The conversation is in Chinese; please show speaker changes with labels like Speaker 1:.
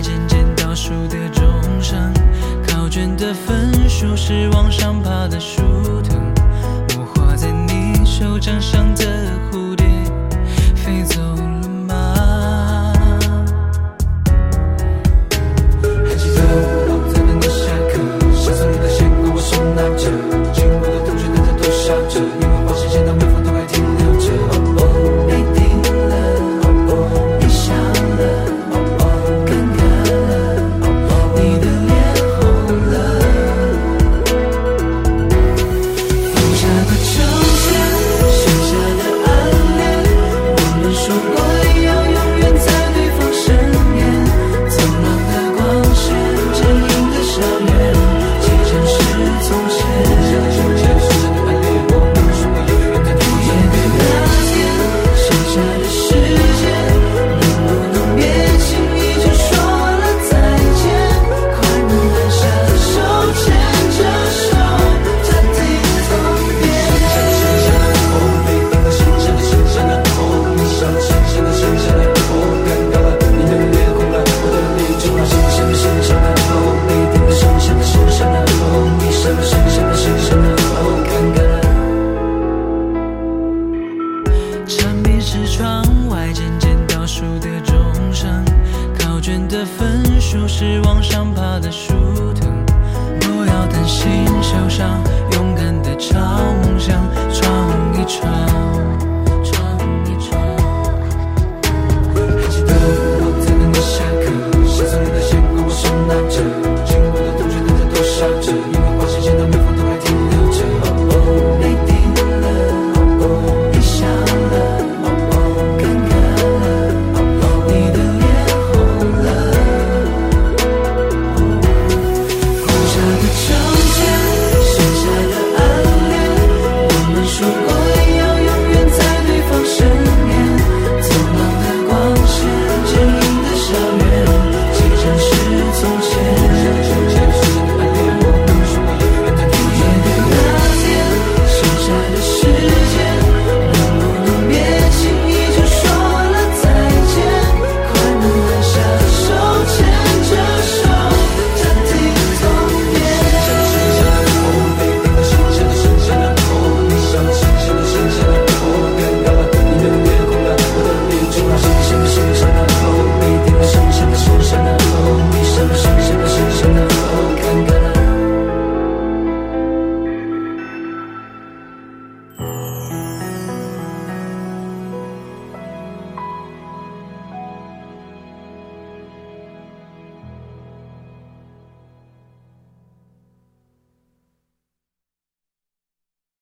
Speaker 1: 渐渐倒数的钟声。考卷的分数是往上爬数的钟声，考卷的分数是往上爬的树藤。不要担心受伤，勇敢的超梦。